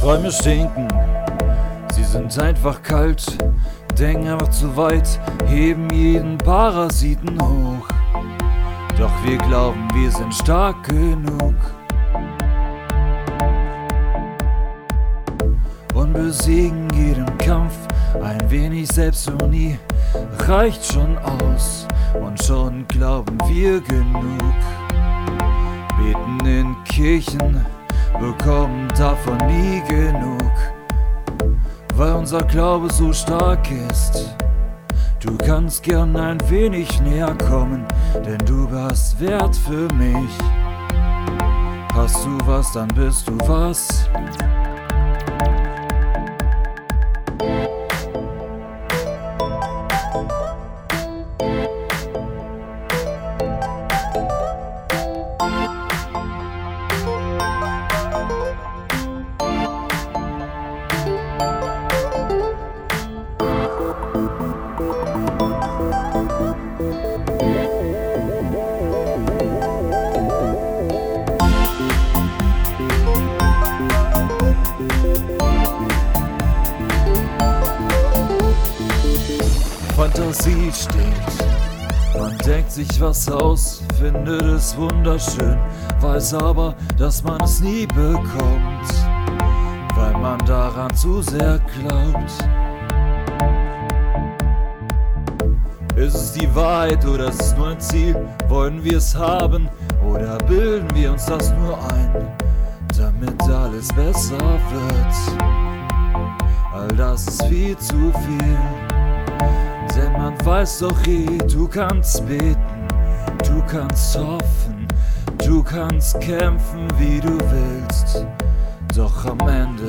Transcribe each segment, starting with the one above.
Träume stinken, sie sind einfach kalt, denken einfach zu weit, heben jeden Parasiten hoch. Doch wir glauben, wir sind stark genug. Besiegen jeden Kampf, ein wenig Selbstironie reicht schon aus. Und schon glauben wir genug. Beten in Kirchen, bekommen davon nie genug. Weil unser Glaube so stark ist. Du kannst gern ein wenig näher kommen, denn du hast Wert für mich. Hast du was, dann bist du was. Fantasie steht. Man denkt sich was aus, findet es wunderschön, weiß aber, dass man es nie bekommt, weil man daran zu sehr glaubt. Ist es die Wahrheit oder ist es nur ein Ziel? Wollen wir es haben oder bilden wir uns das nur ein, damit alles besser wird? All das ist viel zu viel. Denn man weiß doch eh, du kannst beten, du kannst hoffen, du kannst kämpfen, wie du willst. Doch am Ende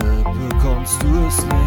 bekommst du es nicht.